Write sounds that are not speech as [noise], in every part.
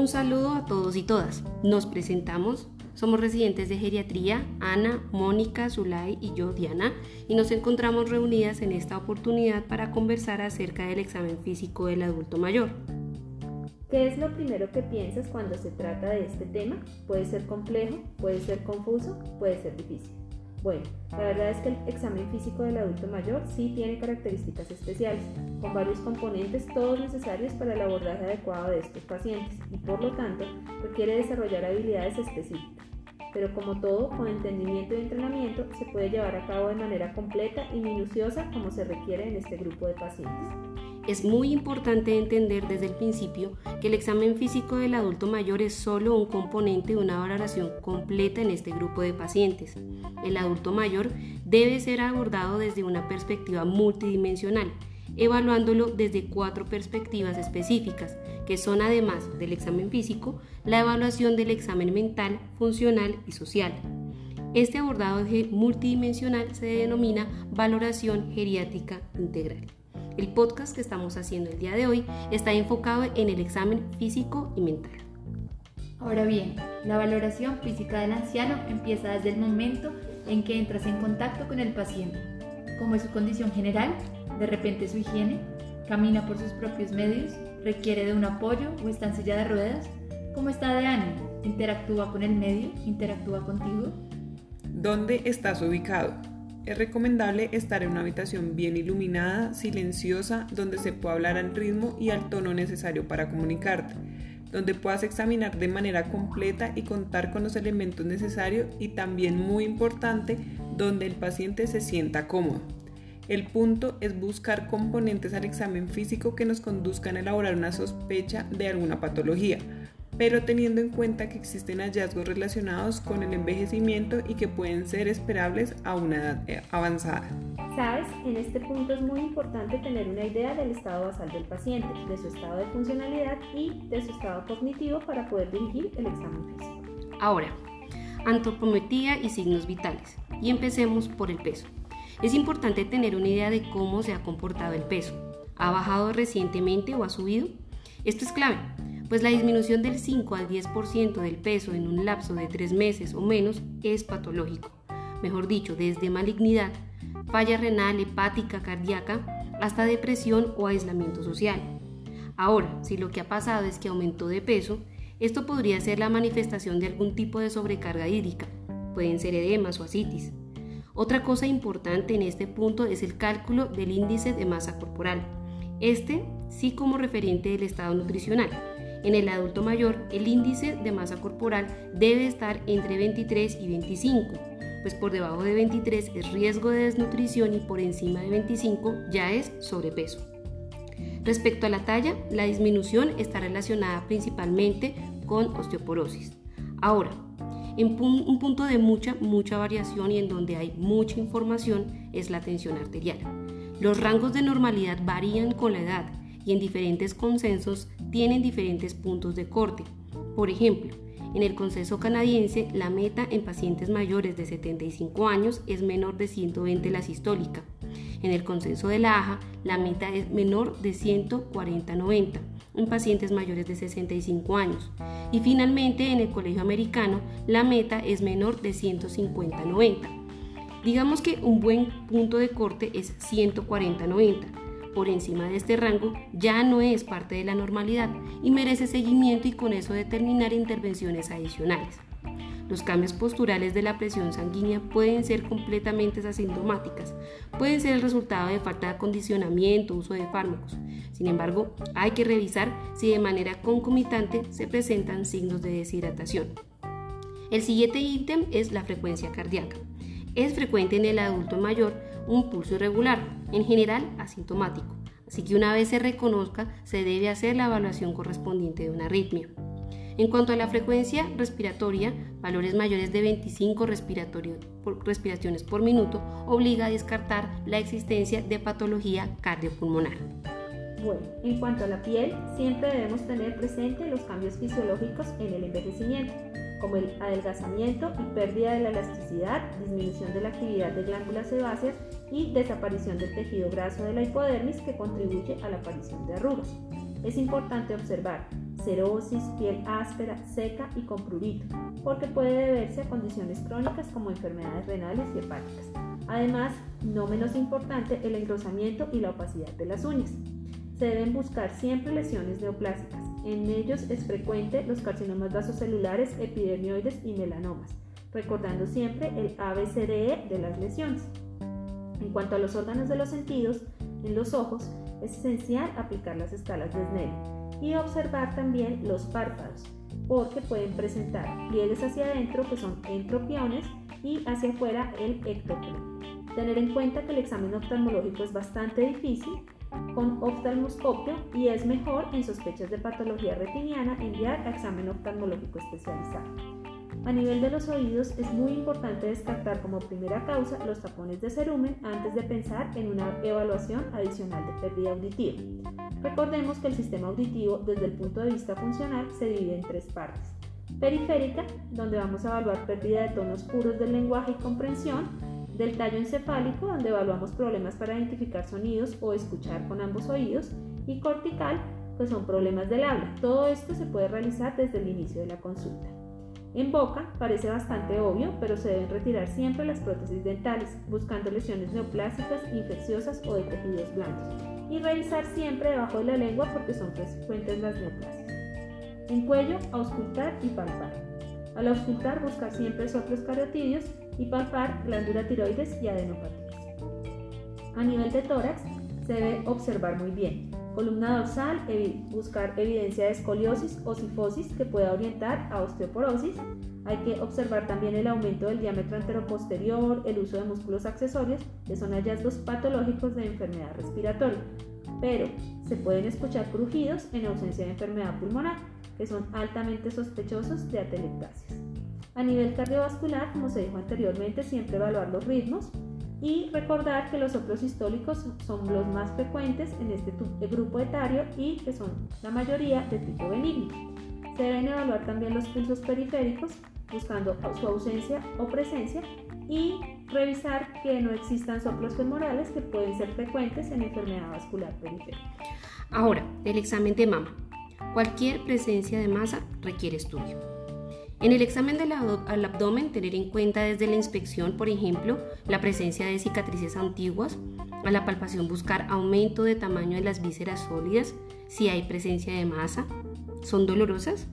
Un saludo a todos y todas. Nos presentamos. Somos residentes de geriatría, Ana, Mónica, Zulay y yo, Diana, y nos encontramos reunidas en esta oportunidad para conversar acerca del examen físico del adulto mayor. ¿Qué es lo primero que piensas cuando se trata de este tema? Puede ser complejo, puede ser confuso, puede ser difícil. Bueno, la verdad es que el examen físico del adulto mayor sí tiene características especiales, con varios componentes todos necesarios para el abordaje adecuado de estos pacientes y por lo tanto requiere desarrollar habilidades específicas. Pero como todo, con entendimiento y entrenamiento se puede llevar a cabo de manera completa y minuciosa como se requiere en este grupo de pacientes. Es muy importante entender desde el principio que el examen físico del adulto mayor es solo un componente de una valoración completa en este grupo de pacientes. El adulto mayor debe ser abordado desde una perspectiva multidimensional, evaluándolo desde cuatro perspectivas específicas, que son además del examen físico, la evaluación del examen mental, funcional y social. Este abordaje multidimensional se denomina valoración geriátrica integral. El podcast que estamos haciendo el día de hoy está enfocado en el examen físico y mental. Ahora bien, la valoración física del anciano empieza desde el momento en que entras en contacto con el paciente, como es su condición general, de repente su higiene, camina por sus propios medios, requiere de un apoyo o está en silla de ruedas, cómo está de ánimo, interactúa con el medio, interactúa contigo. ¿Dónde estás ubicado? Es recomendable estar en una habitación bien iluminada, silenciosa, donde se pueda hablar al ritmo y al tono necesario para comunicarte, donde puedas examinar de manera completa y contar con los elementos necesarios y también muy importante, donde el paciente se sienta cómodo. El punto es buscar componentes al examen físico que nos conduzcan a elaborar una sospecha de alguna patología pero teniendo en cuenta que existen hallazgos relacionados con el envejecimiento y que pueden ser esperables a una edad eh, avanzada. Sabes, en este punto es muy importante tener una idea del estado basal del paciente, de su estado de funcionalidad y de su estado cognitivo para poder dirigir el examen físico. Ahora, antropometría y signos vitales. Y empecemos por el peso. Es importante tener una idea de cómo se ha comportado el peso. ¿Ha bajado recientemente o ha subido? Esto es clave, pues la disminución del 5 al 10% del peso en un lapso de 3 meses o menos es patológico. Mejor dicho, desde malignidad, falla renal, hepática, cardíaca, hasta depresión o aislamiento social. Ahora, si lo que ha pasado es que aumentó de peso, esto podría ser la manifestación de algún tipo de sobrecarga hídrica, pueden ser edemas o asitis. Otra cosa importante en este punto es el cálculo del índice de masa corporal. Este sí como referente del estado nutricional, en el adulto mayor, el índice de masa corporal debe estar entre 23 y 25, pues por debajo de 23 es riesgo de desnutrición y por encima de 25 ya es sobrepeso. Respecto a la talla, la disminución está relacionada principalmente con osteoporosis. Ahora, en un punto de mucha, mucha variación y en donde hay mucha información es la tensión arterial. Los rangos de normalidad varían con la edad y en diferentes consensos tienen diferentes puntos de corte. Por ejemplo, en el consenso canadiense, la meta en pacientes mayores de 75 años es menor de 120 la sistólica. En el consenso de la AJA, la meta es menor de 140-90 en pacientes mayores de 65 años. Y finalmente, en el colegio americano, la meta es menor de 150-90. Digamos que un buen punto de corte es 140-90 por encima de este rango ya no es parte de la normalidad y merece seguimiento y con eso determinar intervenciones adicionales. Los cambios posturales de la presión sanguínea pueden ser completamente asintomáticas, pueden ser el resultado de falta de acondicionamiento, uso de fármacos. Sin embargo, hay que revisar si de manera concomitante se presentan signos de deshidratación. El siguiente ítem es la frecuencia cardíaca. Es frecuente en el adulto mayor un pulso irregular, en general asintomático, así que una vez se reconozca se debe hacer la evaluación correspondiente de una arritmia. En cuanto a la frecuencia respiratoria, valores mayores de 25 respiraciones por minuto obliga a descartar la existencia de patología cardiopulmonar. Bueno, en cuanto a la piel, siempre debemos tener presente los cambios fisiológicos en el envejecimiento como el adelgazamiento y pérdida de la elasticidad, disminución de la actividad de glándulas sebáceas y desaparición del tejido graso de la hipodermis que contribuye a la aparición de arrugas. Es importante observar cerosis, piel áspera, seca y con prurito, porque puede deberse a condiciones crónicas como enfermedades renales y hepáticas. Además, no menos importante, el engrosamiento y la opacidad de las uñas. Se deben buscar siempre lesiones neoplásicas. En ellos es frecuente los carcinomas vasocelulares, epidemioides y melanomas, recordando siempre el ABCDE de las lesiones. En cuanto a los órganos de los sentidos, en los ojos es esencial aplicar las escalas de Snellen y observar también los párpados, porque pueden presentar pliegues hacia adentro que son entropiones y hacia afuera el ectopión. Tener en cuenta que el examen oftalmológico es bastante difícil con oftalmoscopio y es mejor en sospechas de patología retiniana enviar a examen oftalmológico especializado. A nivel de los oídos es muy importante descartar como primera causa los tapones de cerumen antes de pensar en una evaluación adicional de pérdida auditiva. Recordemos que el sistema auditivo desde el punto de vista funcional se divide en tres partes. Periférica, donde vamos a evaluar pérdida de tonos puros del lenguaje y comprensión, del tallo encefálico, donde evaluamos problemas para identificar sonidos o escuchar con ambos oídos, y cortical, pues son problemas del habla. Todo esto se puede realizar desde el inicio de la consulta. En boca parece bastante obvio, pero se deben retirar siempre las prótesis dentales, buscando lesiones neoplásicas, infecciosas o de tejidos blandos, y revisar siempre debajo de la lengua porque son frecuentes las neoplasias. En cuello, auscultar y palpar. Al auscultar, buscar siempre soplos cariotidios y palpar glándula tiroides y adenopatías. A nivel de tórax, se debe observar muy bien, Columna dorsal, buscar evidencia de escoliosis o sifosis que pueda orientar a osteoporosis. Hay que observar también el aumento del diámetro anteroposterior, el uso de músculos accesorios, que son hallazgos patológicos de enfermedad respiratoria. Pero se pueden escuchar crujidos en ausencia de enfermedad pulmonar, que son altamente sospechosos de atelectasias. A nivel cardiovascular, como se dijo anteriormente, siempre evaluar los ritmos, y recordar que los soplos sistólicos son los más frecuentes en este grupo etario y que son la mayoría de tipo benigno. Se deben evaluar también los pulsos periféricos buscando su ausencia o presencia y revisar que no existan soplos femorales que pueden ser frecuentes en enfermedad vascular periférica. Ahora, el examen de mama. Cualquier presencia de masa requiere estudio. En el examen del al abdomen, tener en cuenta desde la inspección, por ejemplo, la presencia de cicatrices antiguas, a la palpación buscar aumento de tamaño de las vísceras sólidas, si hay presencia de masa, son dolorosas,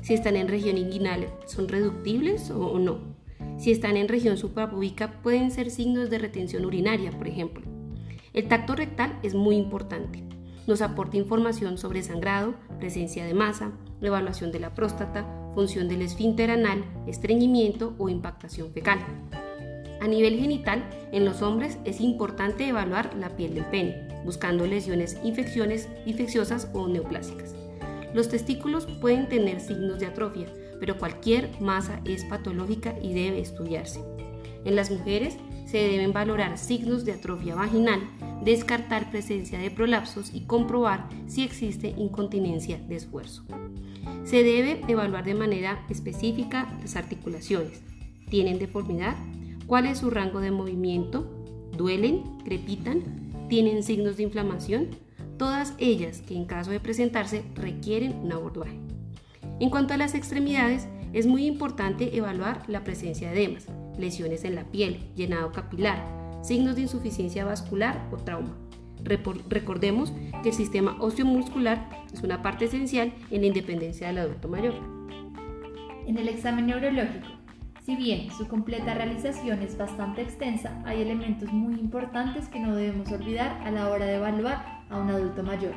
si están en región inguinal, son reductibles o, no, si están en región suprapúbica, pueden ser signos de retención urinaria, por ejemplo. El tacto rectal es muy importante. Nos aporta información sobre sangrado, presencia de masa, evaluación de la próstata, función del esfínter anal, estreñimiento o impactación fecal. A nivel genital, en los hombres es importante evaluar la piel del pene, buscando lesiones infecciones, infecciosas o neoplásicas. Los testículos pueden tener signos de atrofia, pero cualquier masa es patológica y debe estudiarse. En las mujeres se deben valorar signos de atrofia vaginal, descartar presencia de prolapsos y comprobar si existe incontinencia de esfuerzo. Se debe evaluar de manera específica las articulaciones. ¿Tienen deformidad? ¿Cuál es su rango de movimiento? ¿Duelen? ¿Crepitan? ¿Tienen signos de inflamación? Todas ellas que en caso de presentarse requieren un abordaje. En cuanto a las extremidades, es muy importante evaluar la presencia de edemas, lesiones en la piel, llenado capilar, signos de insuficiencia vascular o trauma. Recordemos que el sistema osteomuscular es una parte esencial en la independencia del adulto mayor. En el examen neurológico, si bien su completa realización es bastante extensa, hay elementos muy importantes que no debemos olvidar a la hora de evaluar a un adulto mayor.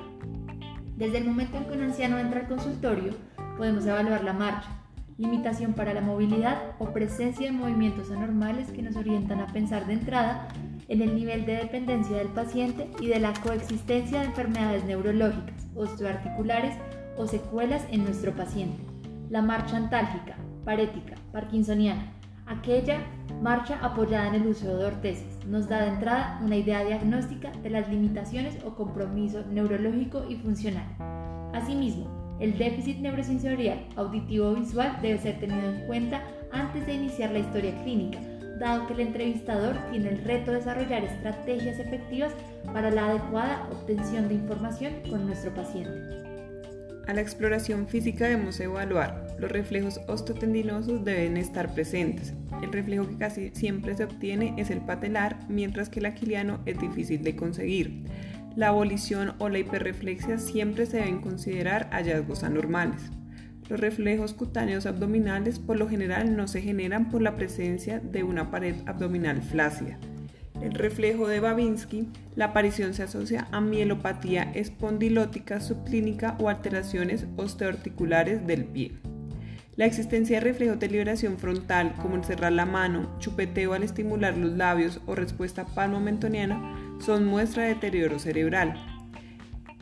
Desde el momento en que un anciano entra al consultorio, podemos evaluar la marcha, limitación para la movilidad o presencia de movimientos anormales que nos orientan a pensar de entrada en el nivel de dependencia del paciente y de la coexistencia de enfermedades neurológicas, osteoarticulares o secuelas en nuestro paciente. La marcha antálgica, parética, parkinsoniana, aquella marcha apoyada en el uso de ortesis, nos da de entrada una idea diagnóstica de las limitaciones o compromiso neurológico y funcional. Asimismo, el déficit neurosensorial auditivo-visual debe ser tenido en cuenta antes de iniciar la historia clínica, dado que el entrevistador tiene el reto de desarrollar estrategias efectivas para la adecuada obtención de información con nuestro paciente. A la exploración física debemos evaluar. Los reflejos osteotendinosos deben estar presentes. El reflejo que casi siempre se obtiene es el patelar, mientras que el aquiliano es difícil de conseguir. La abolición o la hiperreflexia siempre se deben considerar hallazgos anormales. Los reflejos cutáneos abdominales por lo general no se generan por la presencia de una pared abdominal flácida. El reflejo de Babinski, la aparición se asocia a mielopatía espondilótica subclínica o alteraciones osteoarticulares del pie. La existencia de reflejos de liberación frontal, como el cerrar la mano, chupeteo al estimular los labios o respuesta palmo-mentoniana, son muestra de deterioro cerebral.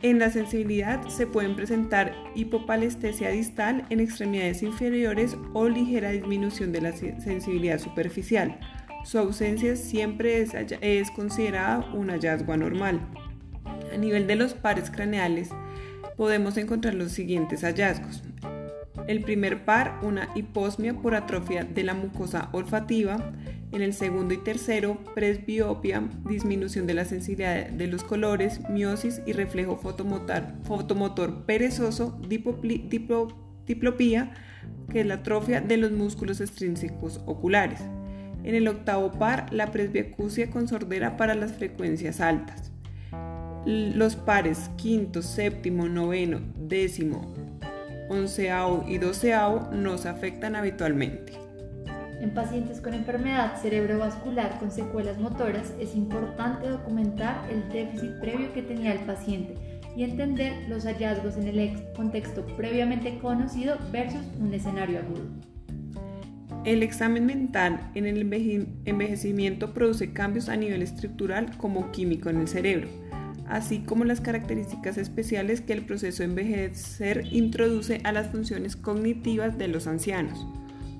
En la sensibilidad se pueden presentar hipopalestesia distal en extremidades inferiores o ligera disminución de la sensibilidad superficial. Su ausencia siempre es, es considerada un hallazgo anormal. A nivel de los pares craneales podemos encontrar los siguientes hallazgos. El primer par, una hiposmia por atrofia de la mucosa olfativa. En el segundo y tercero, presbiopia, disminución de la sensibilidad de los colores, miosis y reflejo fotomotor, perezoso, diplopía, que es la atrofia de los músculos extrínsecos oculares. En el octavo par, la presbiacusia con sordera para las frecuencias altas. Los pares quinto, séptimo, noveno, décimo, onceavo y doceavo nos afectan habitualmente. En pacientes con enfermedad cerebrovascular con secuelas motoras es importante documentar el déficit previo que tenía el paciente y entender los hallazgos en el contexto previamente conocido versus un escenario agudo. El examen mental en el envejecimiento produce cambios a nivel estructural como químico en el cerebro, así como las características especiales que el proceso de envejecer introduce a las funciones cognitivas de los ancianos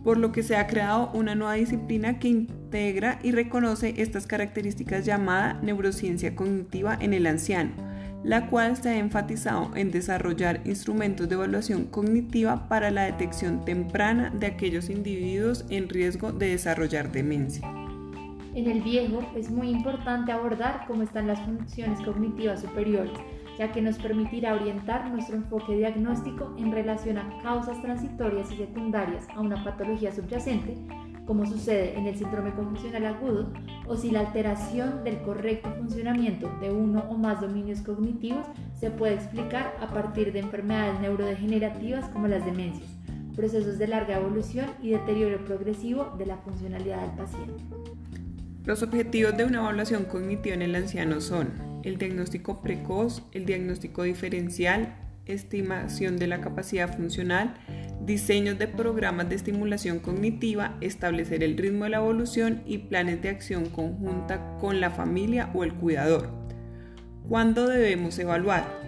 por lo que se ha creado una nueva disciplina que integra y reconoce estas características llamada neurociencia cognitiva en el anciano, la cual se ha enfatizado en desarrollar instrumentos de evaluación cognitiva para la detección temprana de aquellos individuos en riesgo de desarrollar demencia. En el viejo es muy importante abordar cómo están las funciones cognitivas superiores ya que nos permitirá orientar nuestro enfoque diagnóstico en relación a causas transitorias y secundarias a una patología subyacente, como sucede en el síndrome confusional agudo, o si la alteración del correcto funcionamiento de uno o más dominios cognitivos se puede explicar a partir de enfermedades neurodegenerativas como las demencias, procesos de larga evolución y deterioro progresivo de la funcionalidad del paciente. Los objetivos de una evaluación cognitiva en el anciano son el diagnóstico precoz, el diagnóstico diferencial, estimación de la capacidad funcional, diseños de programas de estimulación cognitiva, establecer el ritmo de la evolución y planes de acción conjunta con la familia o el cuidador. ¿Cuándo debemos evaluar?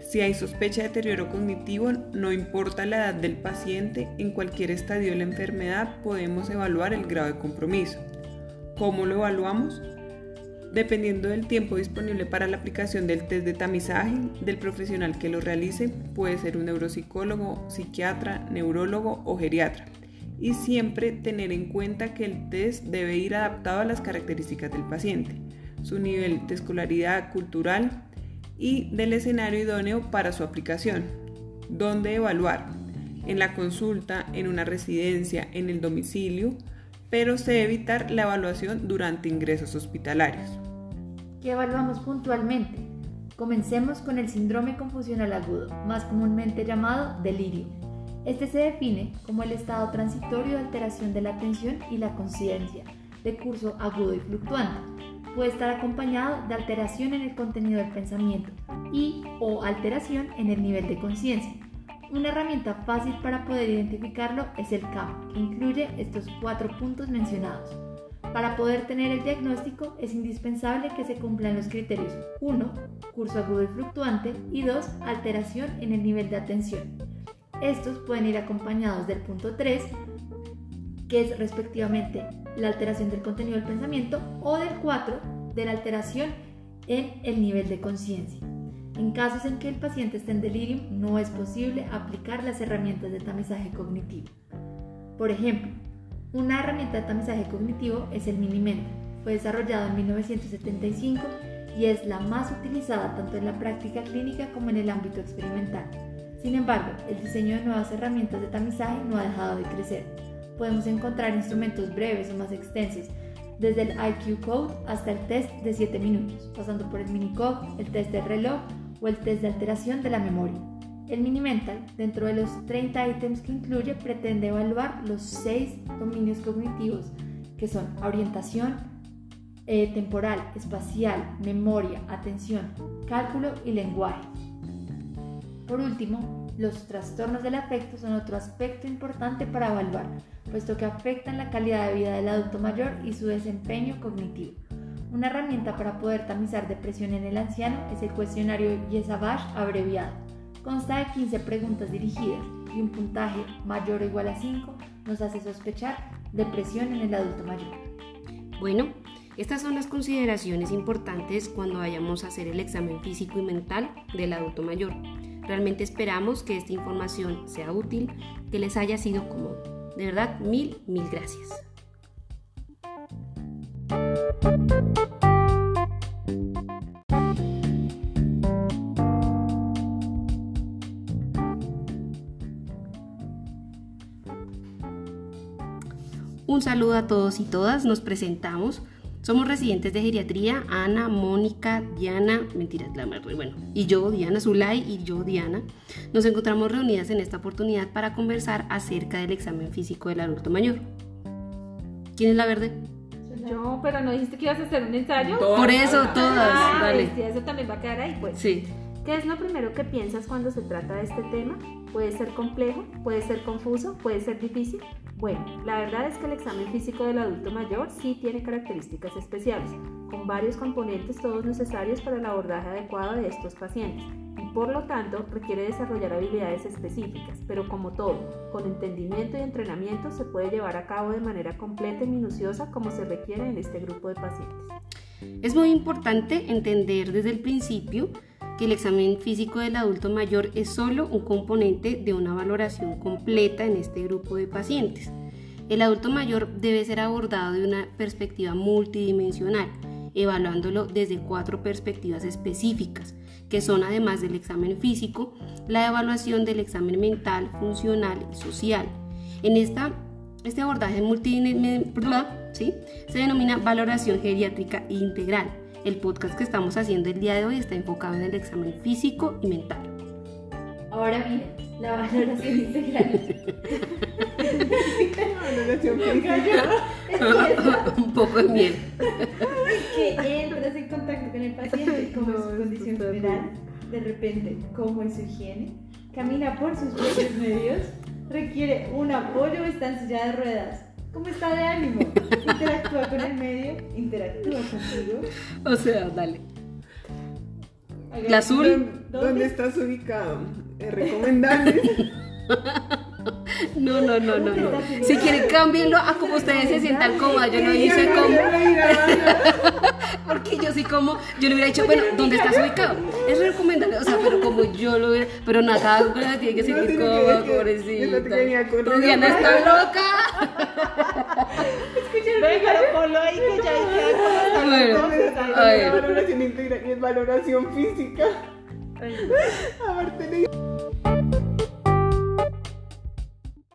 Si hay sospecha de deterioro cognitivo, no importa la edad del paciente, en cualquier estadio de la enfermedad podemos evaluar el grado de compromiso. ¿Cómo lo evaluamos? Dependiendo del tiempo disponible para la aplicación del test de tamizaje del profesional que lo realice, puede ser un neuropsicólogo, psiquiatra, neurólogo o geriatra. Y siempre tener en cuenta que el test debe ir adaptado a las características del paciente, su nivel de escolaridad cultural y del escenario idóneo para su aplicación. ¿Dónde evaluar? En la consulta, en una residencia, en el domicilio, pero se debe evitar la evaluación durante ingresos hospitalarios. ¿Qué evaluamos puntualmente? Comencemos con el síndrome confusional agudo, más comúnmente llamado delirio. Este se define como el estado transitorio de alteración de la atención y la conciencia, de curso agudo y fluctuante. Puede estar acompañado de alteración en el contenido del pensamiento y o alteración en el nivel de conciencia, una herramienta fácil para poder identificarlo es el CAM, que incluye estos cuatro puntos mencionados. Para poder tener el diagnóstico es indispensable que se cumplan los criterios 1. Curso agudo y fluctuante y 2. Alteración en el nivel de atención. Estos pueden ir acompañados del punto 3, que es respectivamente la alteración del contenido del pensamiento, o del 4, de la alteración en el nivel de conciencia. En casos en que el paciente esté en delirium, no es posible aplicar las herramientas de tamizaje cognitivo. Por ejemplo, una herramienta de tamizaje cognitivo es el Minimenta. Fue desarrollado en 1975 y es la más utilizada tanto en la práctica clínica como en el ámbito experimental. Sin embargo, el diseño de nuevas herramientas de tamizaje no ha dejado de crecer. Podemos encontrar instrumentos breves o más extensos, desde el IQ Code hasta el test de 7 minutos, pasando por el Minicode, el test del reloj o el test de alteración de la memoria. El Mini Mental, dentro de los 30 ítems que incluye, pretende evaluar los 6 dominios cognitivos, que son orientación, eh, temporal, espacial, memoria, atención, cálculo y lenguaje. Por último, los trastornos del afecto son otro aspecto importante para evaluar, puesto que afectan la calidad de vida del adulto mayor y su desempeño cognitivo. Una herramienta para poder tamizar depresión en el anciano es el cuestionario Yesabash abreviado. Consta de 15 preguntas dirigidas y un puntaje mayor o igual a 5 nos hace sospechar depresión en el adulto mayor. Bueno, estas son las consideraciones importantes cuando vayamos a hacer el examen físico y mental del adulto mayor. Realmente esperamos que esta información sea útil, que les haya sido cómodo. De verdad, mil, mil gracias. Un saludo a todos y todas, nos presentamos. Somos residentes de geriatría, Ana, Mónica, Diana, mentiras, la madre, bueno, y yo, Diana Zulay, y yo, Diana. Nos encontramos reunidas en esta oportunidad para conversar acerca del examen físico del adulto mayor. ¿Quién es la verde? Yo, pero no dijiste que ibas a hacer un ensayo. Por eso, todas, Ah, dale. bestia, eso también va a quedar ahí, pues. Sí. ¿Qué es lo primero que piensas cuando se trata de este tema? Puede ser complejo, puede ser confuso, puede ser difícil. Bueno, la verdad es que el examen físico del adulto mayor sí tiene características especiales, con varios componentes todos necesarios para el abordaje adecuado de estos pacientes por lo tanto requiere desarrollar habilidades específicas, pero como todo, con entendimiento y entrenamiento se puede llevar a cabo de manera completa y minuciosa como se requiere en este grupo de pacientes. Es muy importante entender desde el principio que el examen físico del adulto mayor es solo un componente de una valoración completa en este grupo de pacientes. El adulto mayor debe ser abordado de una perspectiva multidimensional, evaluándolo desde cuatro perspectivas específicas, que son además del examen físico, la evaluación del examen mental, funcional y social. En esta, este abordaje multidimensional ¿sí? se denomina valoración geriátrica integral. El podcast que estamos haciendo el día de hoy está enfocado en el examen físico y mental. Ahora bien, la valoración integral [laughs] Valoración física. [laughs] Un poco de miel. que entras en contacto con el paciente, como es No, su condición general, de repente, cómo es su higiene, camina por sus propios medios, requiere un apoyo o está en silla de ruedas, cómo está de ánimo, interactúa con el medio, interactúa contigo. O sea, dale. La azul. ¿Dónde, dónde estás ubicado? Es recomendable. [laughs] No, no, no, no, no. Si quieren, cámbienlo a como ustedes se sientan cómodas. Yo no hice como. Porque yo sí como, yo le hubiera dicho, bueno, ¿dónde estás ubicado? Es recomendable, o sea, pero como yo lo hubiera, pero una tiene que sentir que cómoda, que pobrecita. Diana está loca. Ve, pero ponlo ahí que ya ver. La valoración física. Ay.